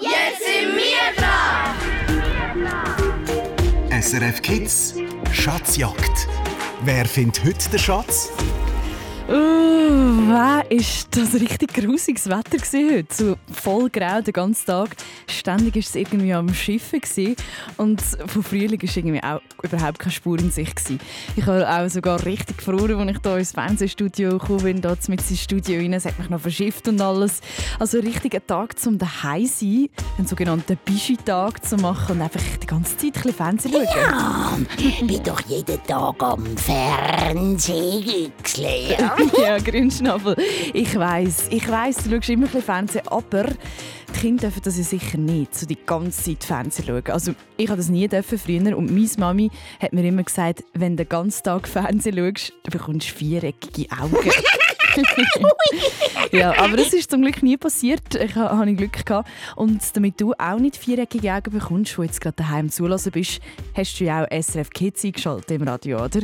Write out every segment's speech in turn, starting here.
Jetzt sind wir dran! SRF Kids Schatzjagd. Wer findet heute den Schatz? Uh, war ist das richtig grusiges Wetter heute. So voll grau den ganzen Tag. Ständig war es irgendwie am Schiffen und von Frühling war irgendwie auch überhaupt keine Spur in sich gewesen. Ich habe auch sogar richtig gefroren, als ich hier ins Fernsehstudio gekommen bin, da mit ins Studio rein. Es hat mich noch verschifft und alles. Also richtig ein Tag zum daheim sein, einen sogenannten Bischi-Tag zu machen und einfach die ganze Zeit ein bisschen Fernsehen schauen. Ja, wie doch jeden Tag am Fernsehen. ja, Grünschnabel. Ich weiß, ich weiß, du schaust immer ein Fernsehen, aber die Kinder dürfen das ja sicher nicht, so die ganze Zeit Fernsehen schauen. Also ich habe das nie dürfen früher und meine Mami hat mir immer gesagt, wenn du den ganzen Tag Fernsehen schaust, dann bekommst du viereckige Augen. ja, aber das ist zum Glück nie passiert. Ich habe Glück gehabt. Und damit du auch nicht viereckige Augen bekommst, wo jetzt gerade daheim zulassen bist, hast du ja auch SRF Kids eingeschaltet im Radio, oder?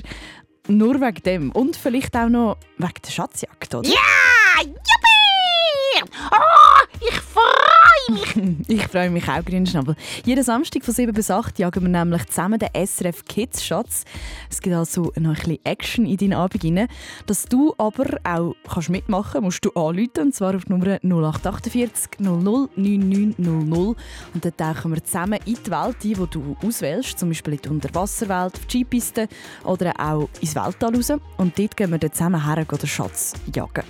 Nur wegen dem. Und vielleicht auch noch wegen der Schatzjagd, oder? Ja! Juppie! Oh, ich freue mich! ich freue mich auch, Grünschnabel. Jeden Samstag von 7 bis 8 jagen wir nämlich zusammen den SRF Kids Schatz. Es gibt also noch ein bisschen Action in deinen Abend. Dass du aber auch kannst mitmachen musst du anrufen, und zwar auf die Nummer 0848 00 9900. Und dann tauchen wir zusammen in die Welt ein, die du auswählst, zum Beispiel in die Unterwasserwelt, auf die Skipiste oder auch ins Weltall raus. Und dort gehen wir dann zusammen her den Schatz jagen.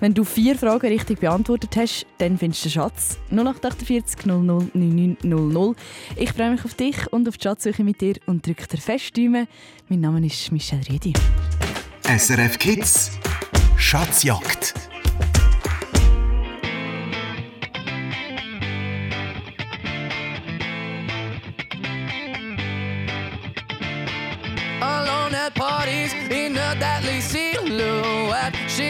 Wenn du vier Fragen richtig beantwortet hast, dann findest du den Schatz. 0848 00 9900. Ich freue mich auf dich und auf die Schatzsuche mit dir und drücke dir fest Däume. Mein Name ist Michelle Riedi. SRF Kids Schatzjagd. Alone at parties in a deadly silhouette.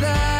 That.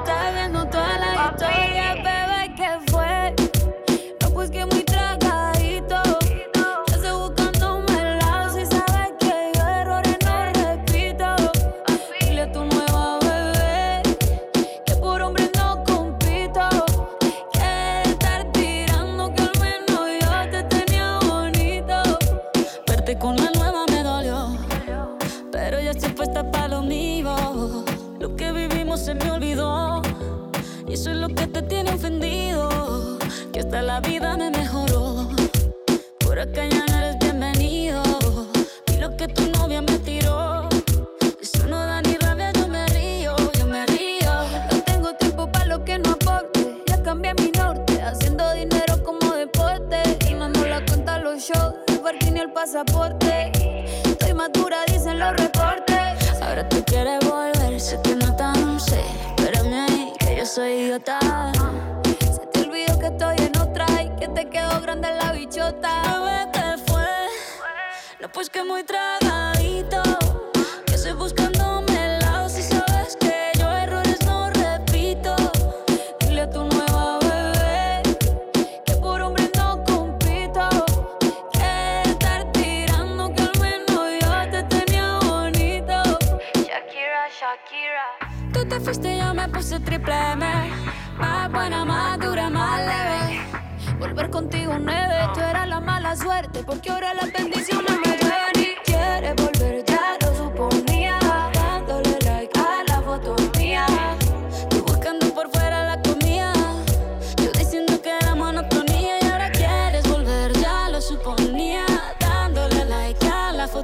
Stop doing it.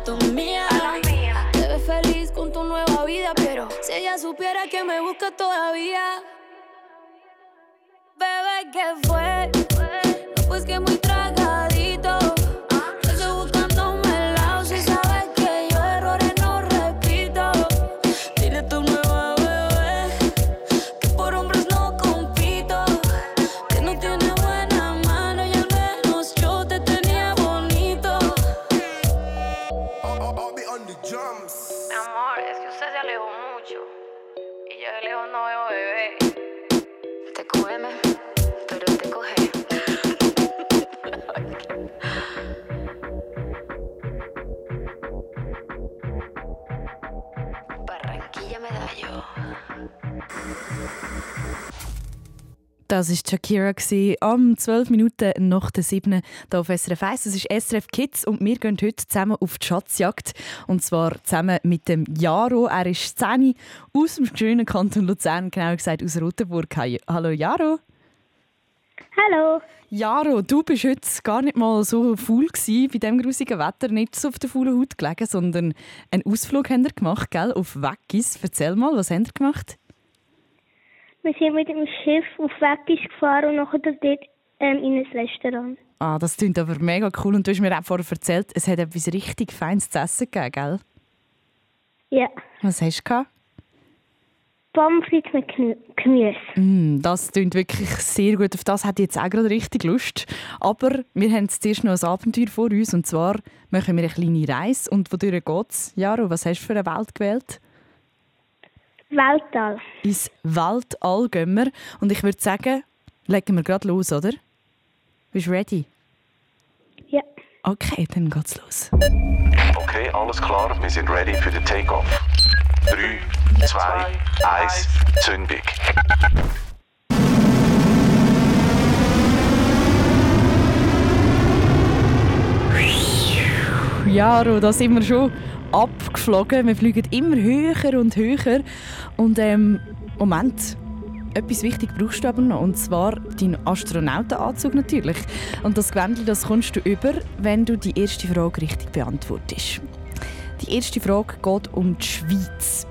A la foto mía. te ves feliz con tu nueva vida pero si ella supiera que me busca todavía bebé que fue no pues que muy Das war Shakira am 12 Minuten nach der 7. hier auf SRF 1. Das ist SRF Kids und wir gehen heute zusammen auf die Schatzjagd. Und zwar zusammen mit dem Jaro. Er ist 10 aus dem schönen Kanton Luzern, genauer gesagt aus Rotenburg. Hallo Jaro. Hallo. Jaro, du bist heute gar nicht mal so faul gewesen, bei diesem grusigen Wetter, nicht so auf der faulen Haut gelegen, sondern einen Ausflug haben wir gemacht, gell, auf Weggis. Erzähl mal, was habt ihr gemacht? Wir sind mit dem Schiff auf Weggis gefahren und nachher dort ähm, in ein Restaurant. Ah, das klingt aber mega cool. Und du hast mir auch vorher erzählt, es hat etwas richtig Feines zu essen gegeben, gell? Ja. Was hast du gehabt? Pommes frites mit Gemü- Gemüse. Mm, das klingt wirklich sehr gut. Auf das hätte ich jetzt auch gerade richtig Lust. Aber wir haben jetzt zuerst noch ein Abenteuer vor uns. Und zwar machen wir eine kleine Reise. Und wodurch geht es? Jaro, was hast du für eine Welt gewählt? Weltall. Ins Weltall gehen wir. Und ich würde sagen, legen wir gerade los, oder? Bist du ready? Ja. Okay, dann geht's los. Okay, alles klar, wir sind ready für den Takeoff. 3, 2, 1, Zündung. Jaro, da sind wir schon abgeflogen. Wir fliegen immer höher und höher. Und ähm, Moment, etwas wichtig brauchst du aber noch. Und zwar deinen Astronautenanzug natürlich. Und das Gewändchen, das kommst du über, wenn du die erste Frage richtig beantwortest. Die erste Frage geht um die Schweiz.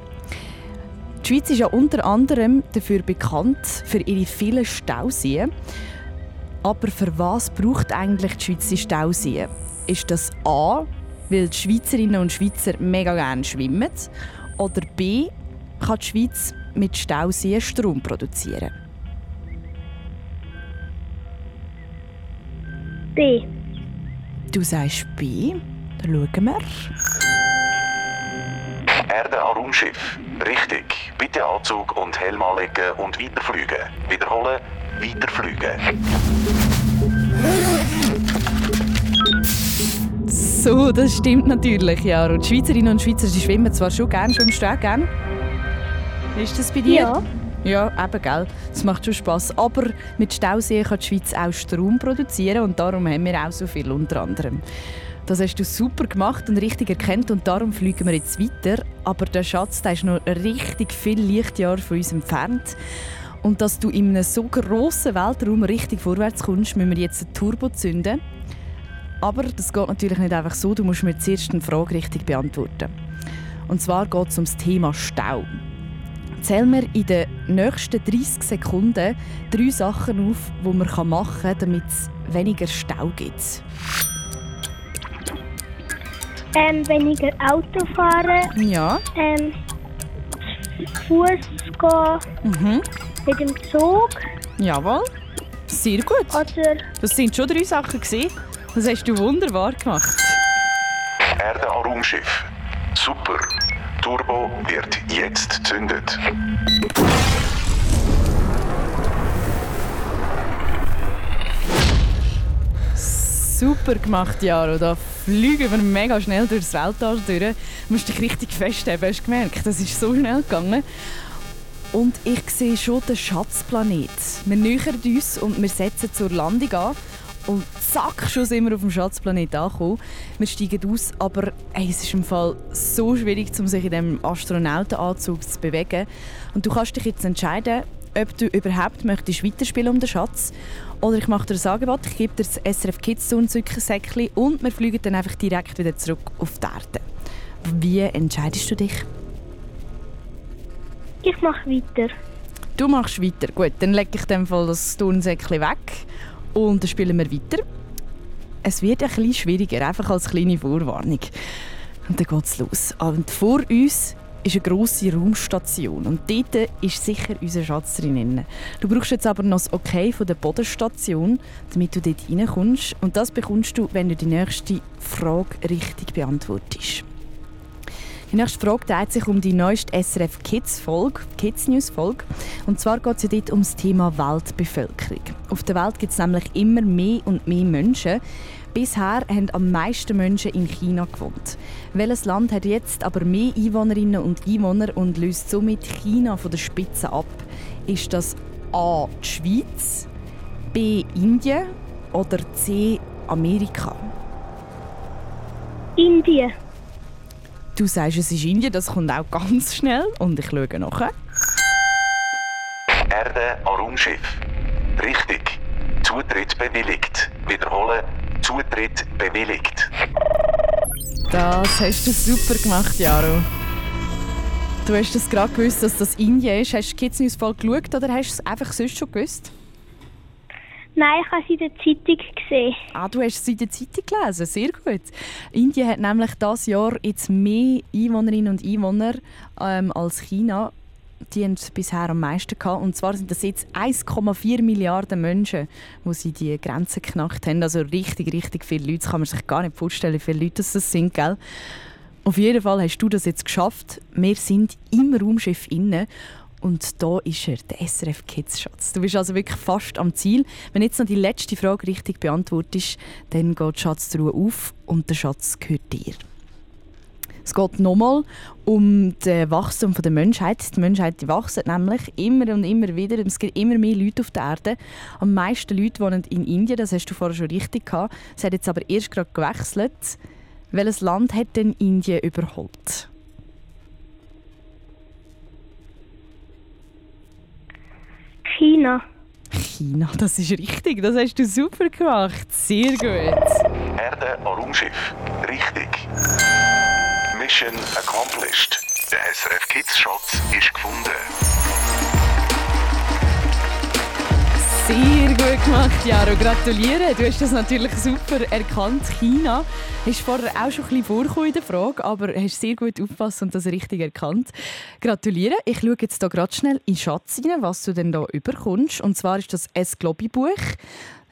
Die Schweiz ist ja unter anderem dafür bekannt, für ihre vielen Stauseen. Aber für was braucht eigentlich die Schweiz die Stauseen? Ist das A, weil die Schweizerinnen und Schweizer mega gerne schwimmen? Oder B, kann die Schweiz mit Stauseen Strom produzieren? B. Du sagst B. Dann schauen wir. Erde an Raumschiff. Richtig. Bitte Anzug und Helm anlegen und weiterfliegen. Wiederholen, weiterfliegen. So, das stimmt natürlich, ja. Und die Schweizerinnen und Schweizer die schwimmen zwar schon gerne, schwimmst du auch gerne? Ist das bei dir? Ja. Ja, eben, gell. Das macht schon Spass. Aber mit Stauseen kann die Schweiz auch Strom produzieren und darum haben wir auch so viel unter anderem. Das hast du super gemacht und richtig erkannt und darum fliegen wir jetzt weiter. Aber der Schatz der ist noch richtig viel Lichtjahre von uns entfernt. Und dass du in einem so grossen Weltraum richtig vorwärts kommst, müssen wir jetzt ein Turbo zünden. Aber das geht natürlich nicht einfach so, du musst mir zuerst eine Frage richtig beantworten. Und zwar geht es um das Thema Stau. Zähl mir in den nächsten 30 Sekunden drei Sachen auf, die man machen kann, damit es weniger Stau gibt. Ähm, weniger Auto fahren. Ja. Ähm, Fuß gehen. Mhm. Mit dem Zug. Jawohl. Sehr gut. Oder Das sind schon drei Sachen. Gewesen. Das hast du wunderbar gemacht. Erde an Raumschiff. Super. Turbo wird jetzt gezündet. Super gemacht, Jaro. Da fliegen wir mega schnell durchs Weltall durch. Du musst dich richtig festheben, hast du gemerkt? Das ist so schnell gegangen. Und ich sehe schon den Schatzplanet. Wir nähern uns und wir setzen zur Landung an. Und zack, schon sind wir auf dem Schatzplanet angekommen. Wir steigen aus, aber ey, es ist im Fall so schwierig, um sich in diesem Astronautenanzug zu bewegen. Und du kannst dich jetzt entscheiden, ob du überhaupt möchtest weiterspielen um den Schatz oder ich mache dir ein Angebot, ich gebe dir das SRF Kids Säckchen und wir fliegen dann einfach direkt wieder zurück auf die Erde. Wie entscheidest du dich? ich mache weiter. Du machst weiter. Gut, dann lege ich dem Fall das Turnsäckchen weg und dann spielen wir weiter. Es wird ein bisschen schwieriger, einfach als kleine Vorwarnung. Und dann geht's los. Und vor uns ist eine grosse Raumstation und dort ist sicher unser Schatz drin. Du brauchst jetzt aber noch das Okay von der Bodenstation, damit du dort reinkommst. Und das bekommst du, wenn du die nächste Frage richtig beantwortest. Die nächste Frage dreht sich um die neueste SRF Kids Folge, Kids News Folge. Und zwar geht es ja dort um das Thema Weltbevölkerung. Auf der Welt gibt es nämlich immer mehr und mehr Menschen. Bisher haben am meisten Menschen in China gewohnt. Welches Land hat jetzt aber mehr Einwohnerinnen und Einwohner und löst somit China von der Spitze ab? Ist das A. die Schweiz, B. Indien oder C. Amerika? Indien. Du sagst, es ist Indien, das kommt auch ganz schnell und ich schaue nachher. Erde an Raumschiff. Richtig. Zutritt bewilligt. Wiederholen. Zutritt bewilligt. Das hast du super gemacht, Jaro. Du hast es gerade gewusst, dass das Indien ist. Hast du Kids News voll geschaut oder hast du es einfach sonst schon gewusst? Nein, ich habe es in der Zeitung gesehen. Ah, du hast es in der Zeitung gelesen. Sehr gut. Indien hat nämlich dieses Jahr jetzt mehr Einwohnerinnen und Einwohner ähm, als China. Die haben bisher am meisten gehabt. Und zwar sind das jetzt 1,4 Milliarden Menschen, die sie die Grenze geknackt haben. Also richtig, richtig viele Leute. Das kann man sich gar nicht vorstellen, wie viele Leute das sind, gell? Auf jeden Fall hast du das jetzt geschafft. Wir sind im Raumschiff inne und da ist er, der SRF Kids Schatz. Du bist also wirklich fast am Ziel. Wenn jetzt noch die letzte Frage richtig beantwortest, dann geht Schatztruhe auf und der Schatz gehört dir. Es geht nochmal um das Wachstum der Menschheit. Die Menschheit wächst nämlich immer und immer wieder. Es gibt immer mehr Leute auf der Erde. Am meisten Leute wohnen in Indien, das hast du vorher schon richtig gehabt. Es hat jetzt aber erst gerade gewechselt. Welches Land hat denn Indien überholt? China. China, das ist richtig. Das hast du super gemacht. Sehr gut. Erde an Raumschiff. Richtig. Mission accomplished. Der SRF Kids Schatz ist gefunden. Sehr gut gemacht, Jaro. Gratuliere. Du hast das natürlich super erkannt. China hast vorher auch schon ein bisschen vorgekommen in der Frage, aber hast sehr gut aufgepasst und das richtig erkannt. Gratuliere. Ich schaue jetzt hier gerade schnell in den Schatz rein, was du denn da überkommst. Und zwar ist das ein Globi-Buch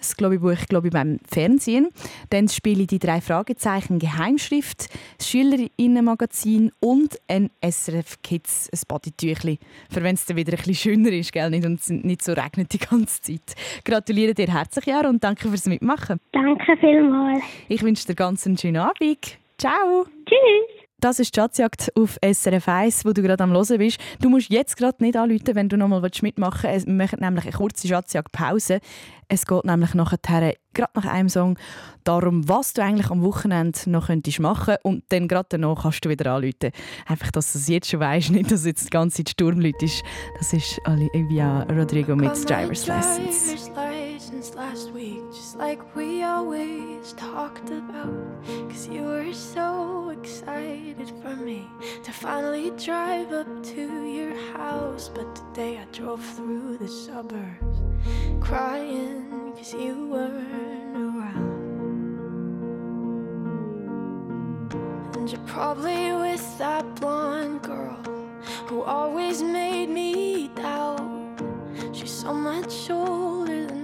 das Globi-Buch glaube ich, beim Fernsehen. Dann spiele ich die drei Fragezeichen Geheimschrift, das Schülerinnenmagazin und ein SRF Kids ein Bodytüchli. Für wenn es dann wieder ein bisschen schöner ist gell? Nicht, und nicht so regnet die ganze Zeit. Gratuliere dir herzlich, Jara, und danke fürs Mitmachen. Danke vielmals. Ich wünsche dir ganz einen schönen Abend. Ciao. Tschüss. Das ist Schatzjagd auf SRF 1, wo du gerade am Hören bist. Du musst jetzt gerade nicht anrufen, wenn du noch mal mitmachen willst. Wir machen nämlich eine kurze Schatzjagd-Pause. Es geht nämlich nachher, gerade nach einem Song, darum, was du eigentlich am Wochenende noch könntest machen und dann gerade danach kannst du wieder anrufen. Einfach, dass du es jetzt schon weißt, nicht, dass jetzt die ganze Zeit Sturmleute ist. Das ist Olivia Rodrigo mit Driver's Lessons. Like we always talked about. Cause you were so excited for me to finally drive up to your house. But today I drove through the suburbs crying cause you weren't around. And you're probably with that blonde girl who always made me doubt. She's so much older than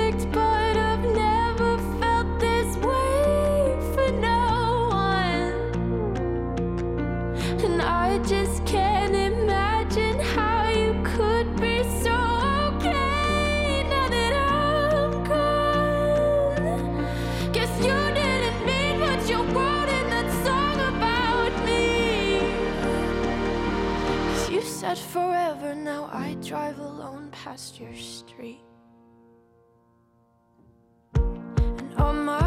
said forever, now I drive alone past your street. And all my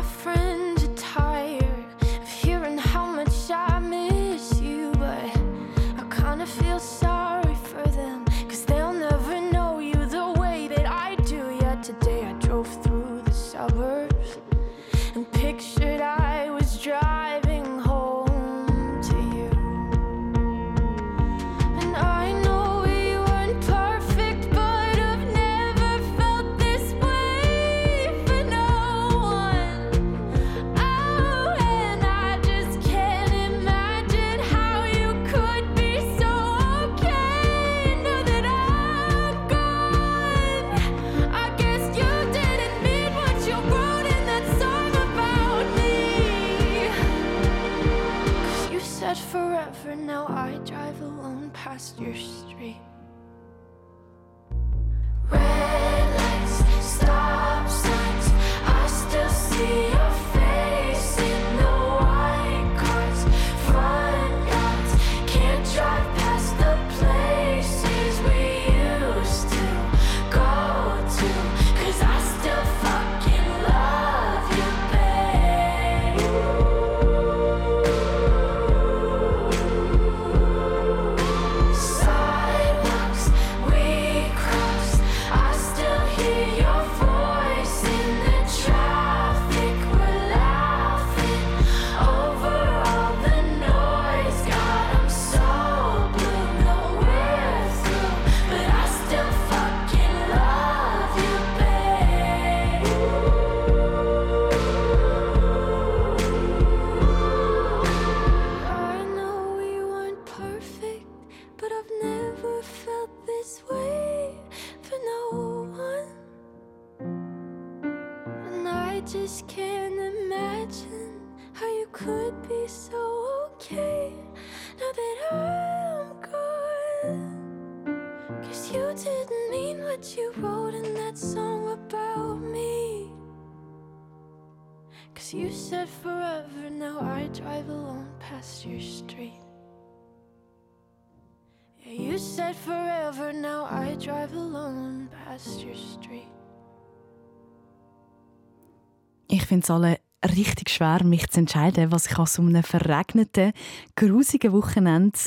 finde es alle richtig schwer, mich zu entscheiden, was ich an so einem verregneten, grusigen Wochenende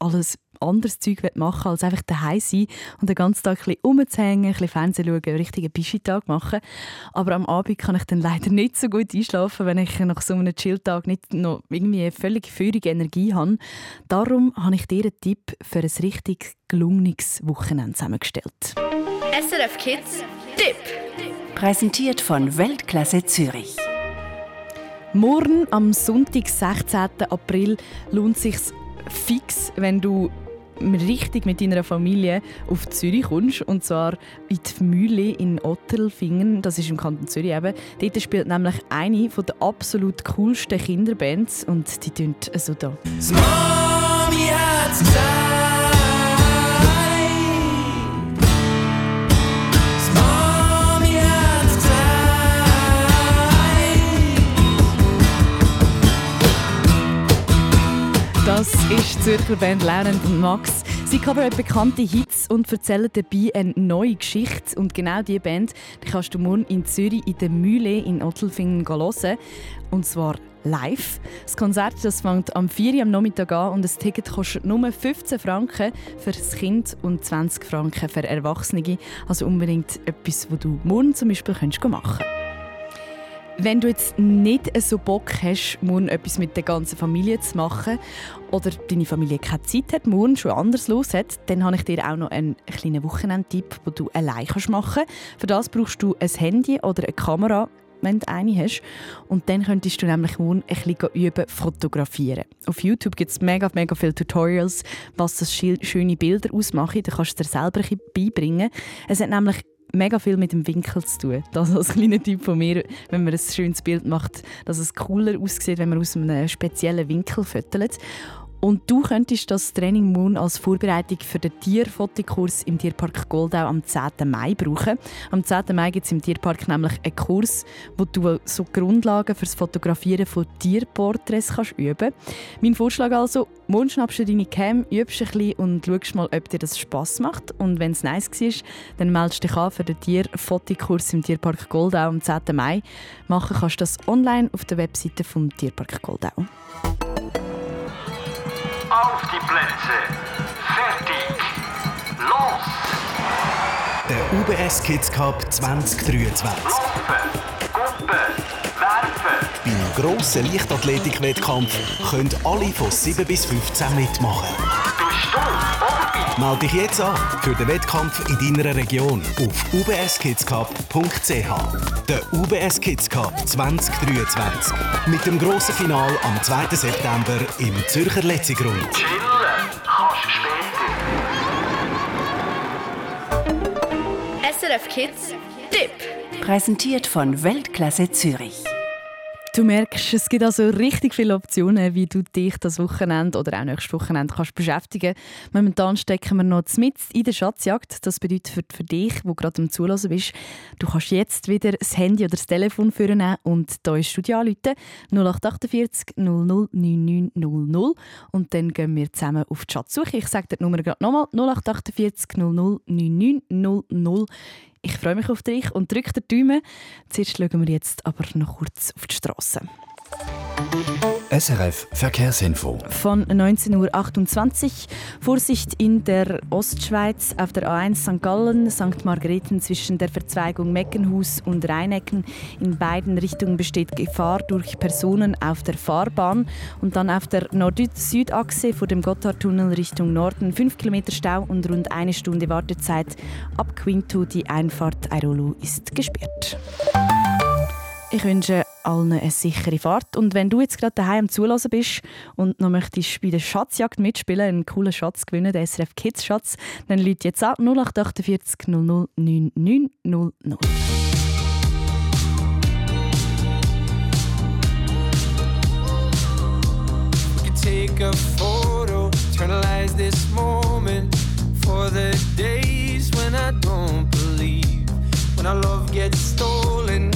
alles anderes Zeug machen als einfach daheim sein und den ganzen Tag ein bisschen rumzuhängen, ein bisschen Fernsehen schauen, einen richtigen Bischi-Tag machen. Aber am Abend kann ich dann leider nicht so gut einschlafen, wenn ich nach so einem Chill-Tag nicht noch irgendwie eine völlig feurige Energie habe. Darum habe ich dir einen Tipp für ein richtig gelungenes Wochenende zusammengestellt. SRF Kids Tipp. Präsentiert von Weltklasse Zürich. Morgen am Sonntag, 16. April, lohnt es sich fix, wenn du richtig mit deiner Familie auf Zürich kommst. Und zwar in die Mühle in Ottelfingen. Das ist im Kanton Zürich eben. Dort spielt nämlich eine der absolut coolsten Kinderbands. Und die tönt so da. Zürcher Band Lernend und Max. Sie covern bekannte Hits und erzählen dabei eine neue Geschichte. Und genau diese Band die kannst du morgen in Zürich in der Mühle in Ottelfingen hören. Und zwar live. Das Konzert das fängt am 4 Uhr am Nachmittag an und das Ticket kostet nur 15 Franken für das Kind und 20 Franken für Erwachsene. Also unbedingt etwas, was du morgen zum Beispiel machen kannst. Wenn du jetzt nicht so Bock hast, morgen etwas mit der ganzen Familie zu machen oder deine Familie keine Zeit hat, morgen schon anders los hat, dann habe ich dir auch noch einen kleinen Wochenendtipp, den du allein machen kannst. Für das brauchst du ein Handy oder eine Kamera, wenn du eine hast. Und dann könntest du nämlich morgen ein bisschen üben, fotografieren. Auf YouTube gibt es mega, mega viele Tutorials, was das schöne Bilder ausmacht. Da kannst du dir selber ein bisschen beibringen. Es hat nämlich mega viel mit dem Winkel zu tun. Das als kleiner Tipp von mir, wenn man ein schönes Bild macht, dass es cooler aussieht, wenn man aus einem speziellen Winkel fotografiert. Und du könntest das Training Moon als Vorbereitung für den Tierfotokurs im Tierpark Goldau am 10. Mai brauchen. Am 10. Mai gibt es im Tierpark nämlich einen Kurs, wo du so Grundlagen für das Fotografieren von Tierporträts kannst üben Mein Vorschlag also, morgen schnappst du deine Cam, übst ein bisschen und schaust mal, ob dir das Spass macht. Und wenn es nice war, dann meldest du dich an für den Tierfotokurs im Tierpark Goldau am 10. Mai. Machen kannst du das online auf der Webseite vom Tierpark Goldau. Auf die Plätze. Fertig. Los. Der UBS Kids Cup 2023. Laufen. Gumpen. Werfen. Beim grossen Leichtathletik-Wettkampf können alle von 7 bis 15 mitmachen. Bist du Melde dich jetzt an für den Wettkampf in deiner Region auf ubskidscup.ch. Der UBS Kids Cup 2023 mit dem grossen Final am 2. September im Zürcher Letzigrund. Chillen kannst später. SRF Kids Tipp. Präsentiert von Weltklasse Zürich. Du merkst, es gibt also richtig viele Optionen, wie du dich das Wochenende oder auch nächstes Wochenende kannst beschäftigen Momentan stecken wir noch mit in der Schatzjagd. Das bedeutet für, für dich, wo gerade am Zulassen bist, du kannst jetzt wieder das Handy oder das Telefon führen und da ist Studio anrufen, 0848 00 9900 und dann gehen wir zusammen auf die Schatzsuche. Ich sage die Nummer gerade nochmal, 0848 00 9900. Ich freue mich auf dich und drücke die Daumen. Zuerst schauen wir jetzt aber noch kurz auf die Straße. SRF Verkehrsinfo. Von 19.28 Uhr. Vorsicht in der Ostschweiz auf der A1 St. Gallen, St. Margrethen zwischen der Verzweigung Meckenhus und Rheinecken. In beiden Richtungen besteht Gefahr durch Personen auf der Fahrbahn. Und dann auf der Nord-Süd-Achse vor dem Gotthardtunnel Richtung Norden 5 Kilometer Stau und rund eine Stunde Wartezeit. Ab Quinto die Einfahrt Airolo ist gesperrt. Ich wünsche allen eine sichere Fahrt. Und wenn du jetzt gerade daheim zulassen bist und noch möchtest bei der Schatzjagd mitspielen, einen coolen Schatz gewinnen, den SRF Kids Schatz, dann lüt jetzt an 0848 00 9900. Take a photo, eternalize this moment for the days when I don't believe, when our love gets stolen.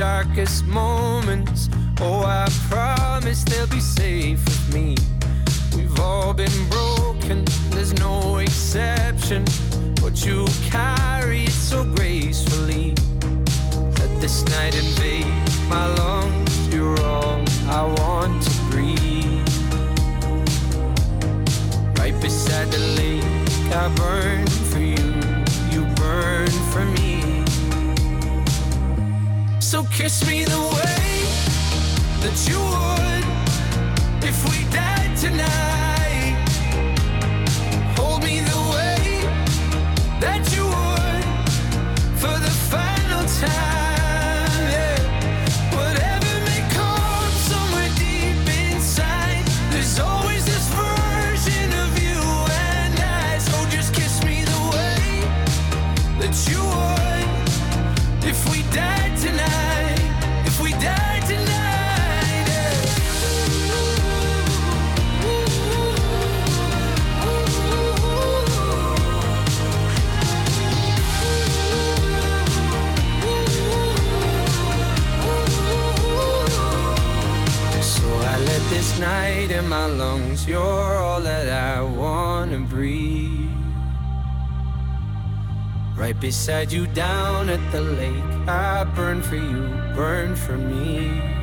darkest moments. Oh, I promise they'll be safe with me. All been broken, there's no exception. But you carry it so gracefully. Let this night invade my lungs. You're all I want to breathe. Right beside the lake, I burn for you. You burn for me. So kiss me the way that you would that you lungs. You're all that I wanna breathe. Right beside you down at the lake. I burn for you, burn for me.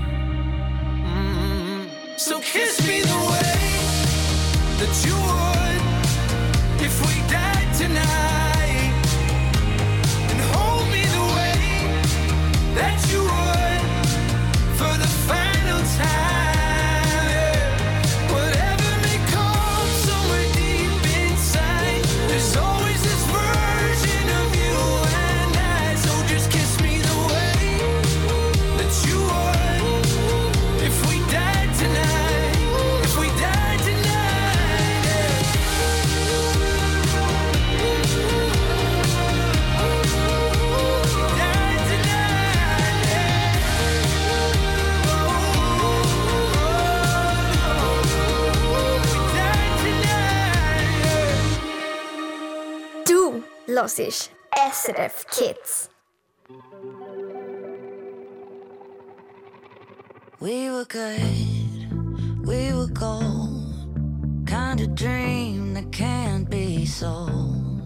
Hörst SRF Kids. We were good, we were gold. Kind of dream that can't be sold.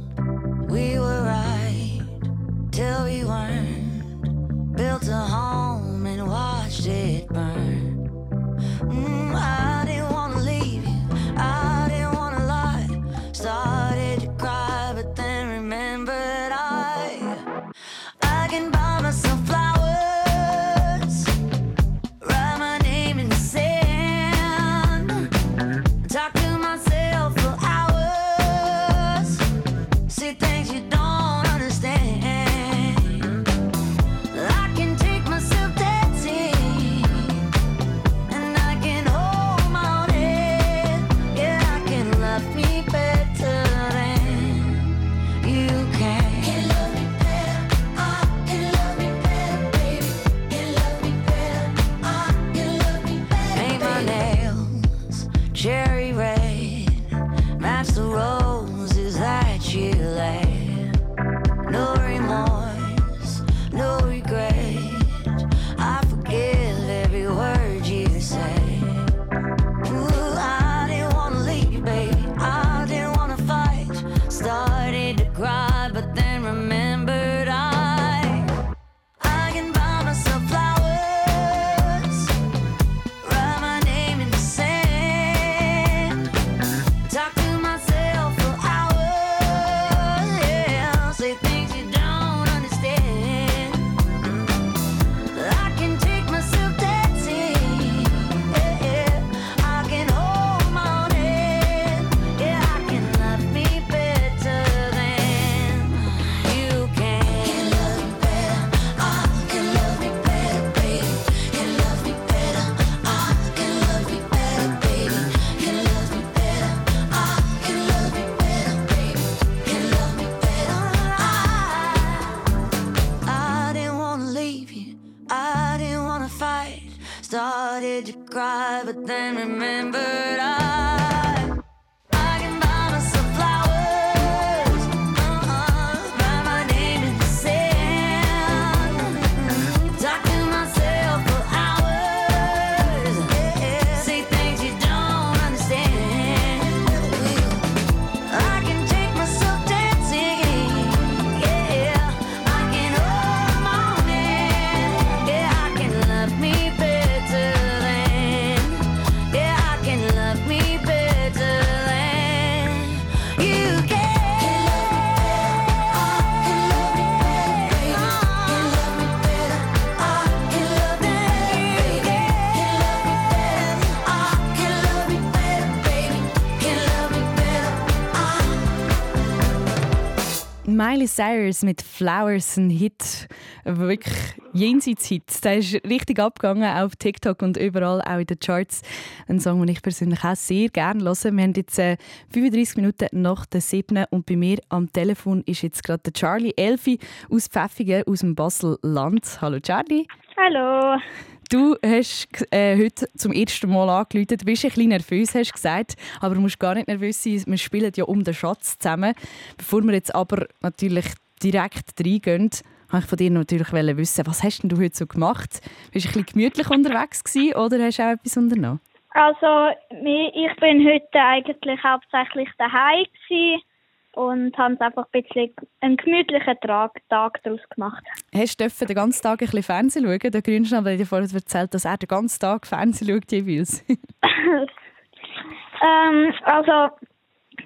We were right till we weren't. Built a home and watched it burn. Mm, I didn't wanna Cyrus mit Flowers, ein Hit, wirklich jenseits Hit. Der ist richtig abgegangen auf TikTok und überall, auch in den Charts. Ein Song, den ich persönlich auch sehr gerne höre. Wir haben jetzt äh, 35 Minuten nach der 7. und bei mir am Telefon ist jetzt gerade der Charlie Elfi aus Pfäffingen, aus dem Basel-Land. Hallo Charlie. Hallo. Du hast äh, heute zum ersten Mal angerufen. Du bist ein bisschen nervös, hast gesagt. Aber du musst gar nicht nervös sein. Wir spielen ja um den Schatz zusammen. Bevor wir jetzt aber natürlich direkt reingehen, wollte ich von dir natürlich wissen, was hast du heute so gemacht? Bist du ein bisschen gemütlich unterwegs gewesen, oder hast du auch etwas unternommen? Also, ich bin heute eigentlich hauptsächlich daheim gewesen und haben einfach ein bisschen einen gemütlichen Tag, Tag daraus gemacht. Hast du den ganzen Tag ein bisschen Fernsehen schauen? Der Grünschnabel hat dir vorhin erzählt, dass er den ganzen Tag Fernsehen schaut jeweils. ähm, also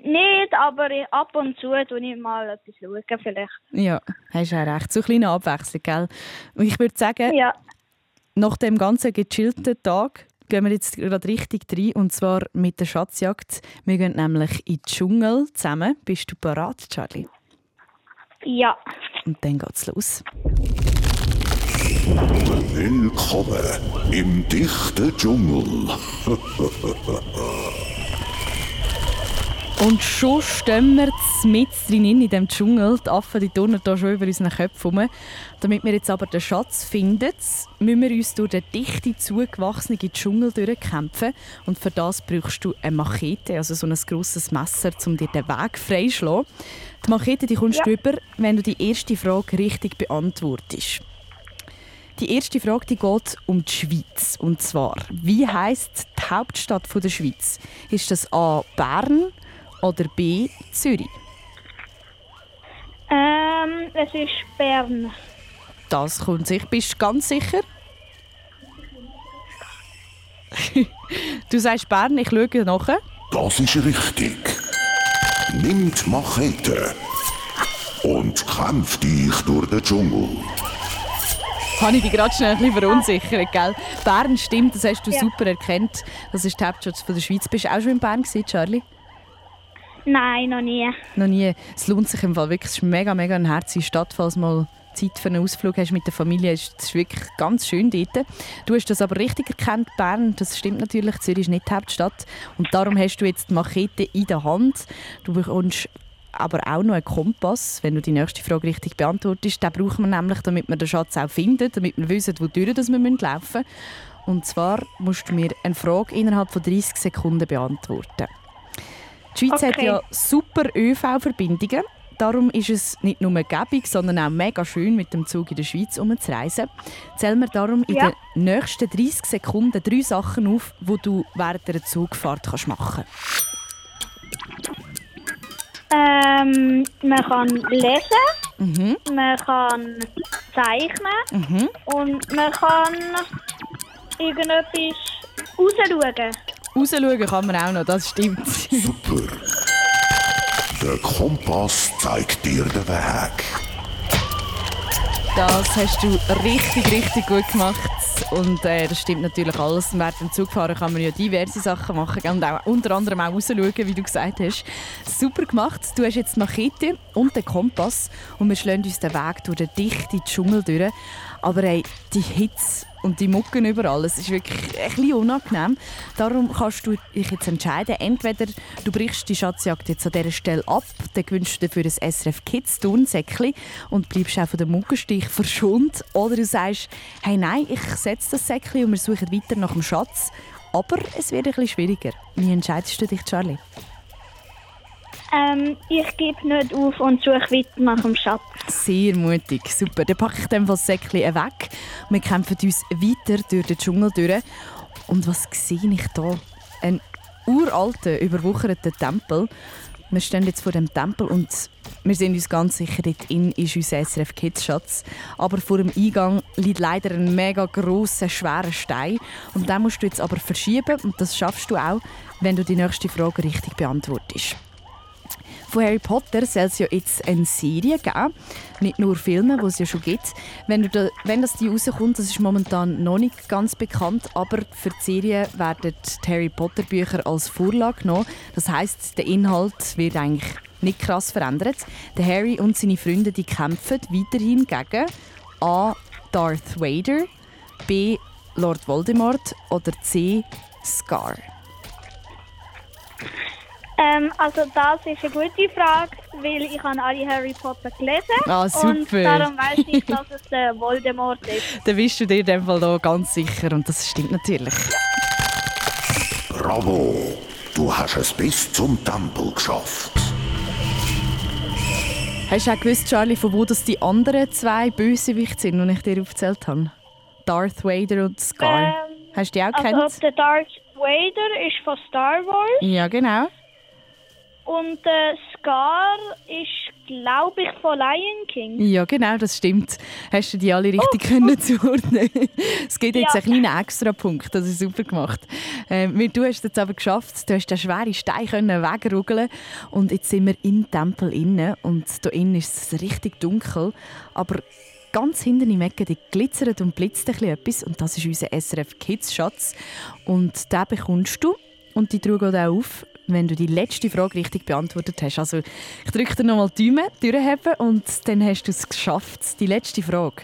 nicht, aber ab und zu schaue ich mal etwas schauen vielleicht. Ja, hast du auch recht. So eine kleine Abwechslung, gell? Und ich würde sagen, ja. nach dem ganzen gechillten Tag gehen wir jetzt gerade richtig rein und zwar mit der Schatzjagd. Wir gehen nämlich in den Dschungel zusammen. Bist du bereit, Charlie? Ja. Und dann geht's los. Willkommen im dichten Dschungel. Und schon stehen wir mit drin in diesem Dschungel. Die Affen die turnen hier schon über unseren Köpfen herum. Damit wir jetzt aber den Schatz finden, müssen wir uns durch den dichten, zugewachsenen Dschungel durchkämpfen. Und für das brauchst du eine Machete, also so ein grosses Messer, um dir den Weg freizuschlagen. Die Machete die kommst ja. du über, wenn du die erste Frage richtig beantwortest. Die erste Frage die geht um die Schweiz. Und zwar, wie heißt die Hauptstadt der Schweiz? Ist das A. Bern, oder B. Zürich? Ähm, es ist Bern. Das kommt sich. Bist du ganz sicher? du sagst Bern, ich schaue nachher. Das ist richtig. Nimm die Machete und kämpf dich durch den Dschungel. Habe ich dich gerade schnell ein bisschen verunsichert, gell? Bern stimmt, das hast du ja. super erkannt. Das ist die Hauptstadt der Schweiz. Bist du auch schon in Bern gewesen, Charlie? Nein, noch nie. Noch nie. Es lohnt sich im Fall wirklich. Es ist mega, mega eine herzige Stadt, falls mal Zeit für einen Ausflug hast mit der Familie. Es ist wirklich ganz schön dort. Du hast das aber richtig erkannt, Bern. Das stimmt natürlich. Zürich ist nicht die Hauptstadt. Und darum hast du jetzt die Machete in der Hand. Du bekommst aber auch noch einen Kompass, wenn du die nächste Frage richtig beantwortest. Den braucht man nämlich, damit man den Schatz auch findet, damit wir wissen, wodurch wir laufen müssen. Und zwar musst du mir eine Frage innerhalb von 30 Sekunden beantworten. Die Schweiz okay. hat ja super ÖV-Verbindungen. Darum ist es nicht nur gäbig, sondern auch mega schön, mit dem Zug in der Schweiz umzureisen. Zähl mir darum in ja. den nächsten 30 Sekunden drei Sachen auf, die du während der Zugfahrt kannst machen ähm, man kann lesen, mhm. man kann zeichnen mhm. und man kann irgendetwas rausschauen. Rausschauen kann man auch noch, das stimmt. Super. Der Kompass zeigt dir den Weg. Das hast du richtig, richtig gut gemacht. Und äh, das stimmt natürlich alles. Während dem Zugfahren kann man ja diverse Sachen machen und auch, unter anderem auch rausschauen, wie du gesagt hast. Super gemacht. Du hast jetzt die Machete und den Kompass und wir schlagen uns den Weg durch den dichten Dschungel durch. Aber ey, die Hitze und die Mucken überall, es ist wirklich ein unangenehm. Darum kannst du dich jetzt entscheiden, entweder du brichst die Schatzjagd jetzt an dieser Stelle ab, dann gewünschst du dafür ein SRF Kids Turnsäckchen und bleibst auch von dem Muckenstich verschont. Oder du sagst, hey nein, ich setze das Säckchen und wir suchen weiter nach dem Schatz. Aber es wird ein bisschen schwieriger. Wie entscheidest du dich, Charlie? Ähm, ich gebe nicht auf und suche weiter nach dem Schatz. Sehr mutig, super. Dann packe ich dann das Säckchen weg. Wir kämpfen uns weiter durch den Dschungel durch. Und was sehe ich hier? Ein uralter, überwucherter Tempel. Wir stehen jetzt vor dem Tempel und wir sind uns ganz sicher, dort in ist unser SRF Kids Schatz. Aber vor dem Eingang liegt leider ein mega grosser, schwerer Stein. Und den musst du jetzt aber verschieben und das schaffst du auch, wenn du die nächste Frage richtig beantwortest. Von Harry Potter soll es ja jetzt eine Serie geben. Nicht nur Filme, die es ja schon gibt. Wenn, da, wenn das die rauskommt, das ist momentan noch nicht ganz bekannt, aber für die Serie werden die Harry Potter Bücher als Vorlage genommen. Das heißt, der Inhalt wird eigentlich nicht krass verändert. Der Harry und seine Freunde die kämpfen weiterhin gegen A. Darth Vader, B. Lord Voldemort oder C. Scar. Ähm, also das ist eine gute Frage, weil ich habe alle Harry Potter gelesen Ah, super. und darum weiß ich, dass es der Voldemort ist. Dann bist du dir in dem Fall da ganz sicher und das stimmt natürlich. Bravo! Du hast es bis zum Tempel geschafft. Hast du auch gewusst, Charlie, von wo das die anderen zwei Bösewichte sind, die ich dir aufgezählt habe? Darth Vader und Scar. Ähm, Hast du die auch Also gekannt? der Darth Vader ist von Star Wars Ja, genau. Und der Scar ist, glaube ich, von Lion King. Ja, genau, das stimmt. Hast du die alle richtig können zuordnen? Es gibt jetzt Ja. einen kleinen Extrapunkt, das ist super gemacht. Ähm, du hast es jetzt aber geschafft, du hast den schweren Stein können wegrugeln und jetzt sind wir im Tempel innen und da innen ist es richtig dunkel, aber ganz hinten im Ecken die glitzert und blitzt ein bisschen etwas und das ist unser SRF Kids Schatz und den bekommst du und die trug auch auf, wenn du die letzte Frage richtig beantwortet hast. Also ich drücke dir nochmal die Daumen, durchheben und dann hast du es geschafft. Die letzte Frage.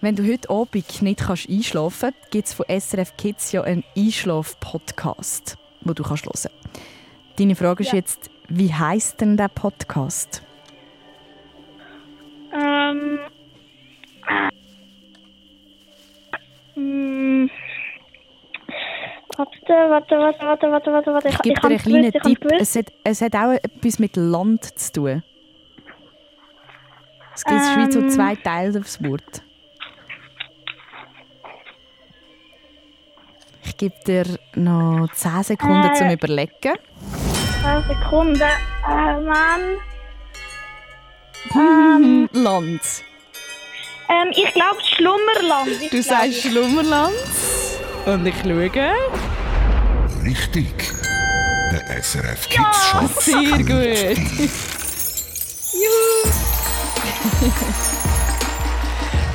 Wenn du heute Abend nicht kannst einschlafen kannst, gibt es von SRF Kids ja einen Einschlaf-Podcast, den du kannst hören Deine Frage ist Ja. jetzt, wie heißt denn der Podcast? Ähm. Hm. Warte, warte, warte, warte, warte, warte, warte. Ich gebe dir einen kleinen gewusst, ich Tipp. Es hat, es hat auch etwas mit Land zu tun. Es gibt der Schweiz so Ähm. zwei Teile aufs Wort. Ich gebe dir noch 10 Sekunden Äh. zum Überlegen. Eine Sekunde. Äh, Mann. Ähm. Land. Ähm, ich glaube Schlummerland. ist, Du glaub sagst ich. Schlummerland. Und ich schaue. Richtig. Der SRF Ja, Kids Schatz sehr grüßt gut.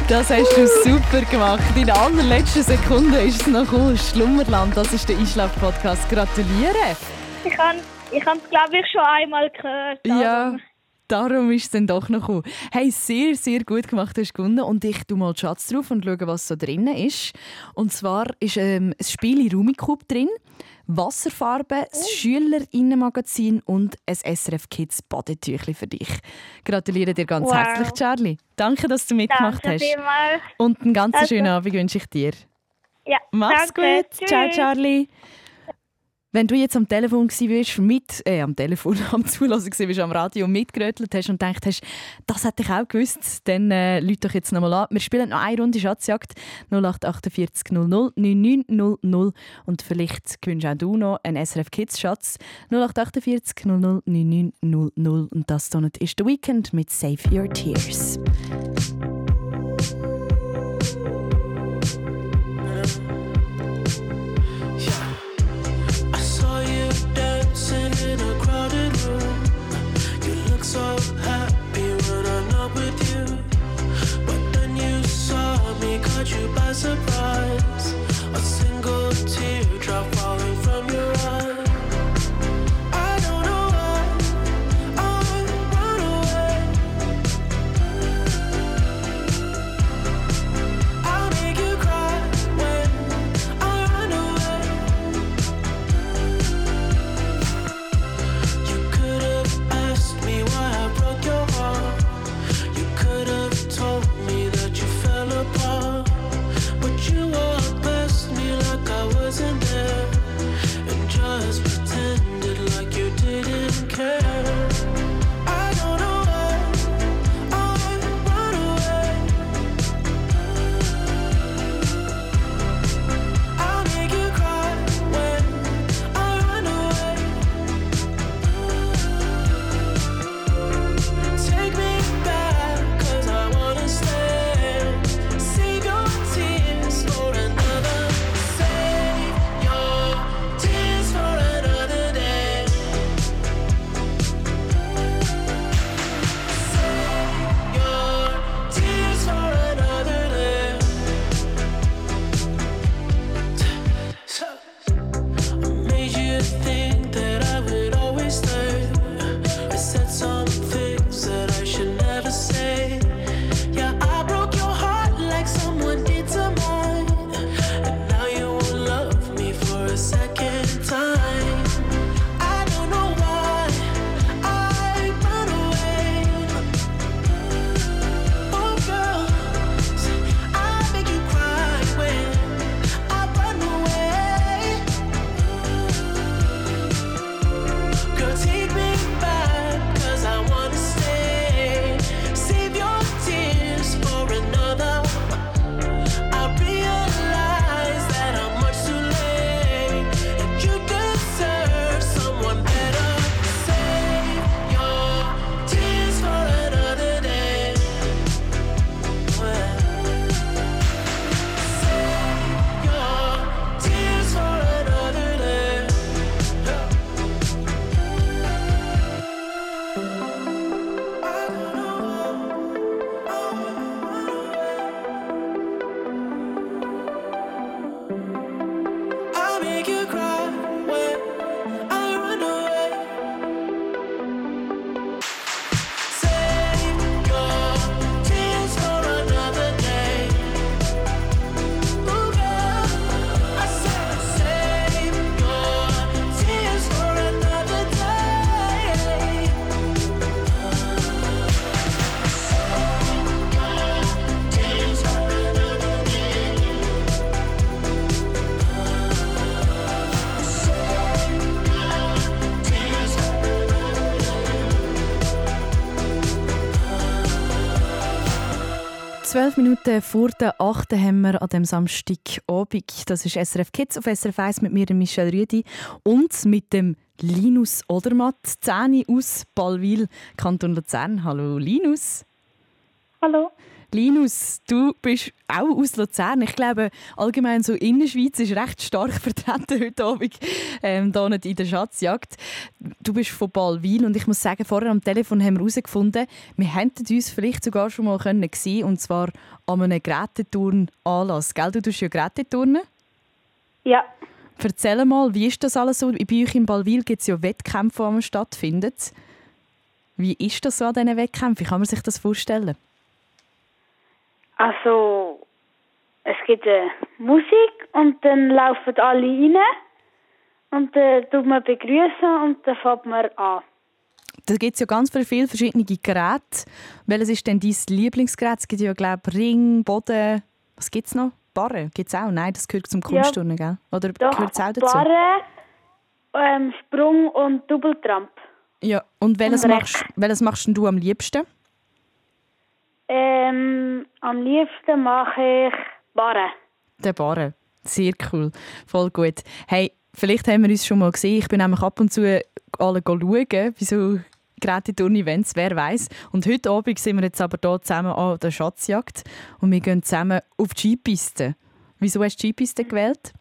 Das hast du super gemacht. In der allerletzten Sekunde ist es noch cool. Schlummerland, das ist der Einschlaf-Podcast. Gratuliere! Ich habe ich es, glaube ich, schon einmal gehört. Ja, darum ist es dann doch noch cool. Hey, sehr, sehr gut gemacht, du hast gewonnen. Und ich tu mal den Schatz drauf und schaue, was so drin ist. Und zwar ist ähm, ein Spiel in Rumikub drin, Wasserfarbe, das Schülerinnenmagazin und ein SRF Kids Badetüchli für dich. Gratuliere dir ganz Wow. herzlich, Charlie. Danke, dass du mitgemacht Danke hast. vielmals. Und einen ganz Also- schönen Abend wünsche ich dir. Ja, Mach's danke. gut. Ciao, Tschüss. Charlie. Wenn du jetzt am Telefon bist, mit, äh, am Telefon, am Zulassen bist, am Radio mitgerötelt hast und gedacht hast, das hätte ich auch gewusst, dann äh, lüt doch jetzt nochmal an. Wir spielen noch eine Runde Schatzjagd 0848 00 9900 und vielleicht gewünscht auch du noch einen SRF Kids Schatz 0848 00 9900 und das ist The Weekend mit Save Your Tears. Surprise. Zwölf Minuten vor der 8. haben wir an dem Samstagabend. Das ist SRF Kids auf SRF 1 mit mir, Michelle Rüdi, und mit dem Linus Odermatt, 10 aus Ballwil, Kanton Luzern. Hallo Linus. Hallo. Linus, du bist auch aus Luzern. Ich glaube, allgemein so Innerschweiz ist recht stark vertreten heute Abend ähm, hier nicht in der Schatzjagd. Du bist von Ballwil und ich muss sagen, vorher am Telefon haben wir herausgefunden, wir hätten uns vielleicht sogar schon mal können sehen und zwar an einem Geräteturn-Anlass. Gell, du tust ja Geräteturnen? Ja. Erzähl mal, wie ist das alles so? Bei euch in Ballwil gibt es ja Wettkämpfe, die stattfinden. Wie ist das so an diesen Wettkämpfen? Wie kann man sich das vorstellen? Also, es gibt äh, Musik und dann laufen alle rein und dann äh, tut man begrüßen und dann fängt man an. Da gibt es ja ganz viele verschiedene Geräte. Welches ist denn dein Lieblingsgerät? Es gibt ja, glaube ich, Ring, Boden. Was gibt es noch? Barren gibt es auch? Nein, das gehört zum Kunstturnen, gell? Oder Doch, gehört es auch dazu? Barren, ähm, Sprung und Doppeltramp. Ja, und welches, Und machst, welches machst du am liebsten? Ähm, am liebsten mache ich Barren. Der Barren. Sehr cool. Voll gut. Hey, vielleicht haben wir uns schon mal gesehen. Ich bin nämlich ab und zu alle schauen, bei so Geräteturn-Events, wer weiß. Und heute Abend sind wir jetzt aber hier zusammen an der Schatzjagd und wir gehen zusammen auf die Skipiste. Wieso hast du die Skipiste gewählt?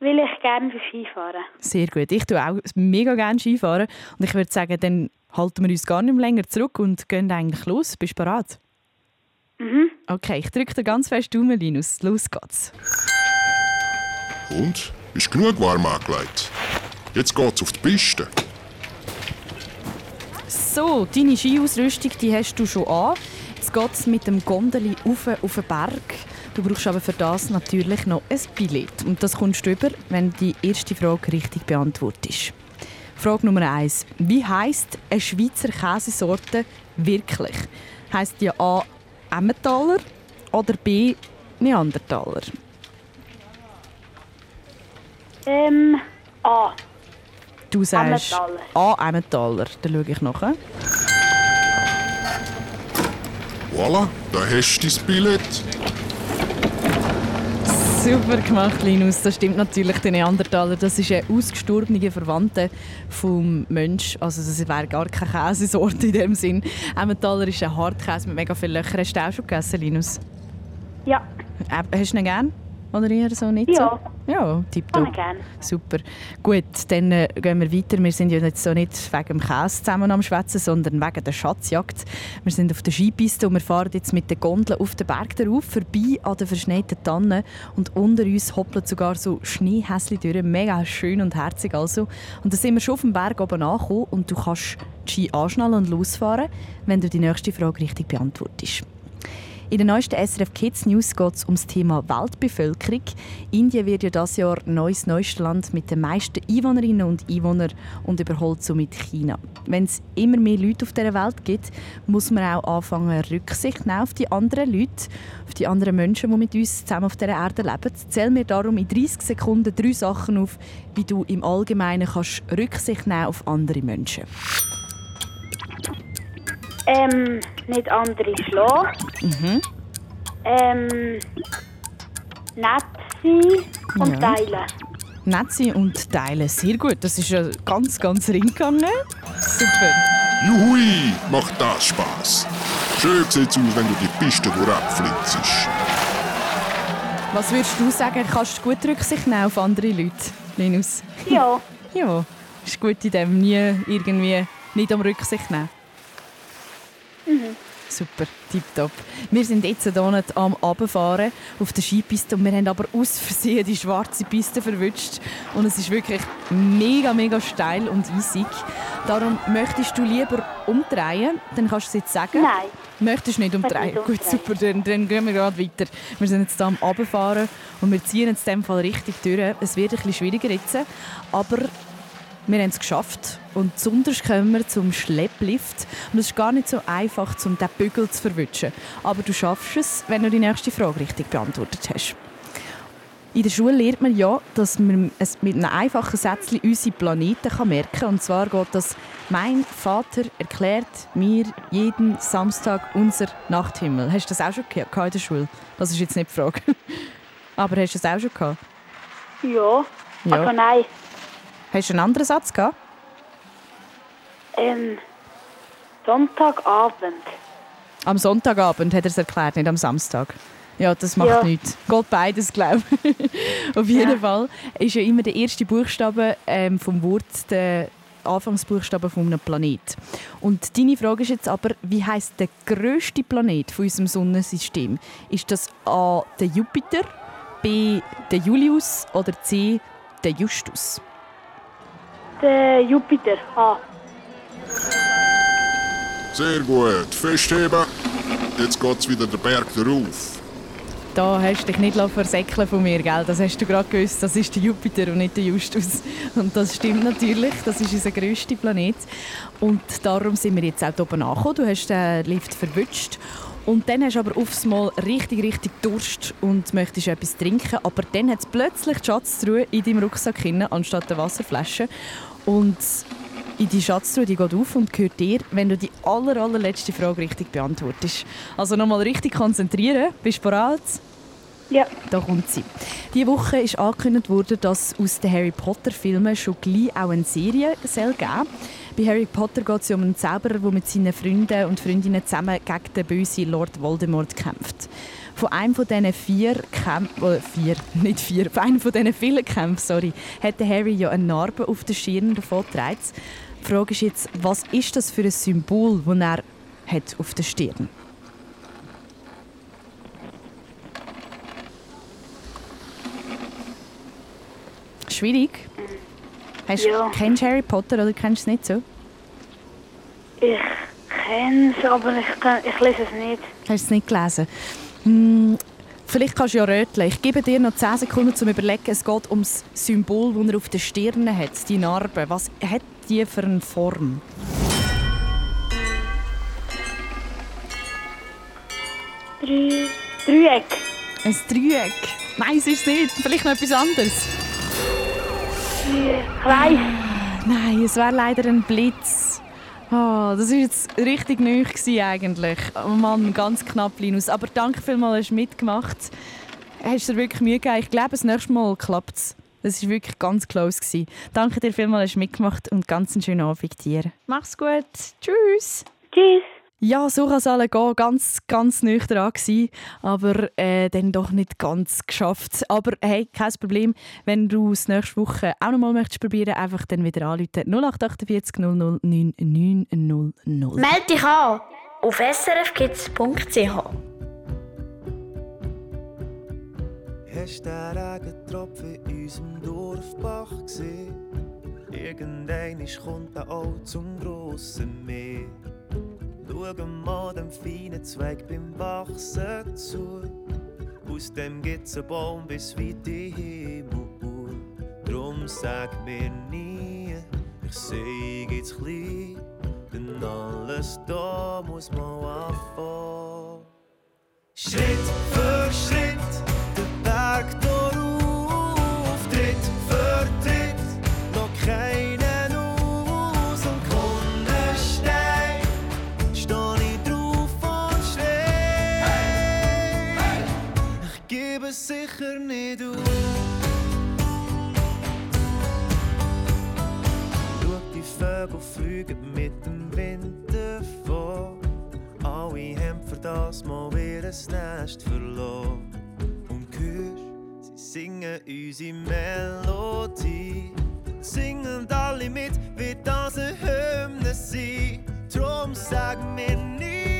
Will ich gerne für Skifahren. Sehr gut. Ich tue auch mega gerne Skifahren. Und ich würde sagen, dann halten wir uns gar nicht mehr länger zurück und gehen eigentlich los. Bist du bereit? Mhm. Okay, ich drücke dir ganz fest Daumen, Linus. Los geht's. Und? Ist genug warm angelegt? Jetzt geht's auf die Piste. So, deine Skiausrüstung die hast du schon an. Jetzt geht es mit dem Gondeli auf, auf den Berg. Du brauchst aber für das natürlich noch ein Billett. Und das kommst du über, wenn die erste Frage richtig beantwortest. Frage Nummer eins: Wie heisst eine Schweizer Käsesorte wirklich? Heißt die A. Emmentaler oder B. Neandertaler? Ähm, A. Du sagst Emmentaler. A. Emmentaler. Dann schaue ich nachher. Voilà, da hast du dein Billett. Super gemacht, Linus. Das stimmt natürlich. Der Neandertaler, das ist ein ausgestorbener Verwandter vom Mensch. Also das wäre gar keine Käsesorte in dem Sinn. Emmentaler ist ein Hartkäse mit mega vielen Löchern. Hast du auch schon gegessen, Linus? Ja. Äh, hast du ihn gern? Oder eher so nicht Ja. so? Ja, tipptopp. Super. Gut, dann äh, gehen wir weiter. Wir sind ja jetzt so nicht wegen dem Käse zusammen am Schwätzen, sondern wegen der Schatzjagd. Wir sind auf der Skipiste und wir fahren jetzt mit den Gondeln auf den Berg darauf, vorbei an den verschneiten Tannen. Und unter uns hoppeln sogar so Schneehässchen durch. Mega schön und herzig also. Und dann sind wir schon auf dem Berg oben angekommen und du kannst die Ski anschnallen und losfahren, wenn du die nächste Frage richtig beantwortest. In den neuesten SRF Kids News geht es um das Thema Weltbevölkerung. Indien wird ja dieses Jahr neues neues Land mit den meisten Einwohnerinnen und Einwohnern und überholt somit China. Wenn es immer mehr Leute auf dieser Welt gibt, muss man auch anfangen, Rücksicht nehmen auf die anderen Leute, auf die anderen Menschen, die mit uns zusammen auf dieser Erde leben. Zähl mir darum in 30 Sekunden drei Sachen auf, wie du im Allgemeinen kannst Rücksicht nehmen auf andere Menschen. Ähm, nicht andere schlagen. Mhm. Ähm, nett sein und Ja. teilen. Nett sein und teilen. Sehr gut. Das ist ja ganz, ganz ring gegangen. Super. Juhui, macht das Spaß. Schön sieht's aus, wenn du die Piste durchflitzest. Was würdest du sagen, kannst du gut Rücksicht nehmen auf andere Leute, Linus? Ja. Ja, ist gut in dem, nie irgendwie nicht am Rücksicht nehmen. Mhm. Super, tipptopp. Wir sind jetzt hier am Abfahren auf der Skipiste und wir haben aber aus Versehen die schwarze Piste verwünscht. Und es ist wirklich mega, mega steil und eisig. Darum möchtest du lieber umdrehen, dann kannst du es jetzt sagen. Nein. Möchtest du nicht umdrehen? nicht Gut, super, dann, dann gehen wir gerade weiter. Wir sind jetzt hier am Abfahren und wir ziehen jetzt in dem Fall richtig durch. Es wird ein bisschen schwieriger jetzt, aber wir haben es geschafft. Und besonders kommen wir zum Schlepplift. Und es ist gar nicht so einfach, um diesen Bügel zu verwischen. Aber du schaffst es, wenn du die nächste Frage richtig beantwortet hast. In der Schule lernt man ja, dass man es mit einem einfachen Sätzchen unsere Planeten kann merken kann. Und zwar geht das «Mein Vater erklärt mir jeden Samstag unser Nachthimmel». Hast du das auch schon gehabt in der Schule? Das ist jetzt nicht die Frage. Aber hast du das auch schon gehabt? Ja, Ja. aber nein. Hast du einen anderen Satz gehabt? Ähm, Sonntagabend. Am Sonntagabend hat er es erklärt, nicht am Samstag. Ja, das macht Ja. nichts. Geht beides, glaube ich. Auf jeden Fall ist ja immer der erste Buchstabe ähm, vom Wort der Anfangsbuchstabe von einem Planet. Und deine Frage ist jetzt aber, wie heißt der größte Planet von unserem Sonnensystem? Ist das A der Jupiter, B der Julius oder C der Justus? Der Jupiter. Ah. Sehr gut. Festheben. Jetzt geht's wieder den Berg darauf. Da hast du dich nicht versäckeln von mir, gell? Das hast du gerade gewusst. Das ist der Jupiter und nicht der Justus. Und das stimmt natürlich. Das ist unser grösster Planet. Und darum sind wir jetzt auch hier oben angekommen. Du hast den Lift verwünscht. Und dann hast du aber aufs Mal richtig, richtig Durst und möchtest etwas trinken. Aber dann hat es plötzlich die Schatztruhe in deinem Rucksack hinein, anstatt der Wasserflasche. Und in die Schatztruhe die geht auf und gehört dir, wenn du die aller, allerletzte Frage richtig beantwortest. Also nochmal richtig konzentrieren. Bist du bereit? Ja. Da kommt sie. Diese Woche ist angekündigt worden, dass aus den Harry Potter-Filmen schon gleich auch eine Serie soll geben Bei Harry Potter geht es um einen Zauberer, der mit seinen Freunden und Freundinnen zusammen gegen den bösen Lord Voldemort kämpft. Von einem von diesen vier Kämpfen, äh, vier, nicht vier, von einem von diesen vielen Kämpfen, sorry, hat Harry ja eine Narbe auf der Stirn davon getragen. Die Frage ist jetzt, was ist das für ein Symbol, das er hat auf der Stirn? Schwierig. Hast, Ja. Kennst du Harry Potter oder kennst du es nicht so? Ich kenne es, aber ich, kann, ich lese es nicht. Hast du es nicht gelesen? Hm, vielleicht kannst du ja röteln. Ich gebe dir noch 10 Sekunden zum Überlegen. Es geht um das Symbol, das er auf der Stirn hat, die Narbe. Was hat die für eine Form? Drei, Dreieck. Ein Dreieck. Nein, es ist nicht. Vielleicht noch etwas anderes. Kreis. Nein, es wäre leider ein Blitz. Oh, das war jetzt richtig neu eigentlich. Oh Mann, ganz knapp, Linus. Aber danke vielmals, hast du mitgemacht. Hast dir wirklich Mühe gegeben. Ich glaube, das nächste Mal klappt es. Das war wirklich ganz close. Gewesen. Danke dir vielmals, hast du mitgemacht und ganz einen schönen Abend dir. Mach's gut. Tschüss. Tschüss. Ja, so kann es alle gehen. Ganz, ganz neu dran gewesen, aber äh, dann doch nicht ganz geschafft. Aber hey, kein Problem. Wenn du es nächste Woche auch noch mal möchtest probieren, einfach dann wieder anrufen. 0848 00 9900. Meld dich an auf srfkids.ch. Hast du den Regentropfen in unserem Dorfbach gesehen? Irgendein kommt er auch zum grossen Meer. Schau mal dem feinen Zweig beim Wachsen zu. Aus dem gibt's einen Baum bis weit in Himmel. Drum sag mir nie, ich seh jetzt klein. Denn alles da muss man anfangen. Schritt für Schritt, den Berg rauf, sicher nicht auf. Schau die Vögel fliegen mit dem Wind davon. Alle haben für das mal ein Nest verloren. Und hörst, sie singen unsere Melodie. Singen alle mit, wird das eine Hymne sein. Drum sag mir nie,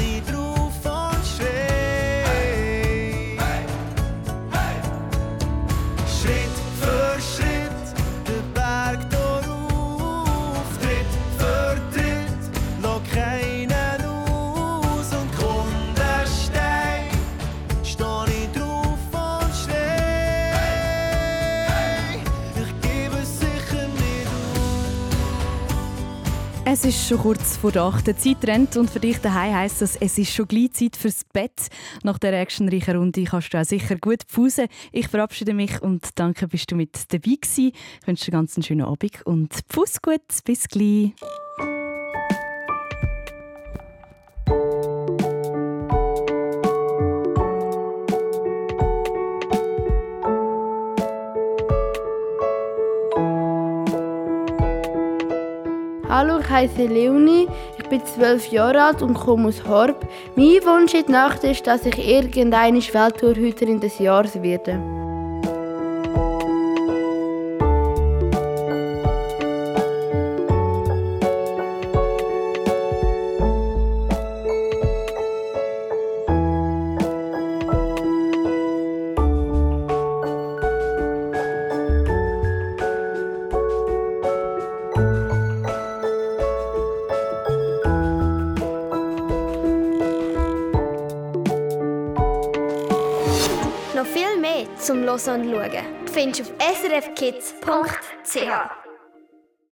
ಮಾಡಿದ್ರು Es ist schon kurz vor der 8. Zeit rennt und für dich daheim heisst das, es ist schon gleich Zeit fürs Bett. Nach der actionreichen Runde kannst du auch sicher gut pfusen. Ich verabschiede mich und danke, bist du mit dabei gewesen. Ich wünsche dir ganz einen schönen Abend und Pfuss gut, bis gleich. Heiße Leonie, ich bin zwölf Jahre alt und komme aus Horb. Mein Wunsch in der Nacht ist, dass ich irgendeine Welttorhüterin des Jahres werde. Findest du auf srfkids.ch.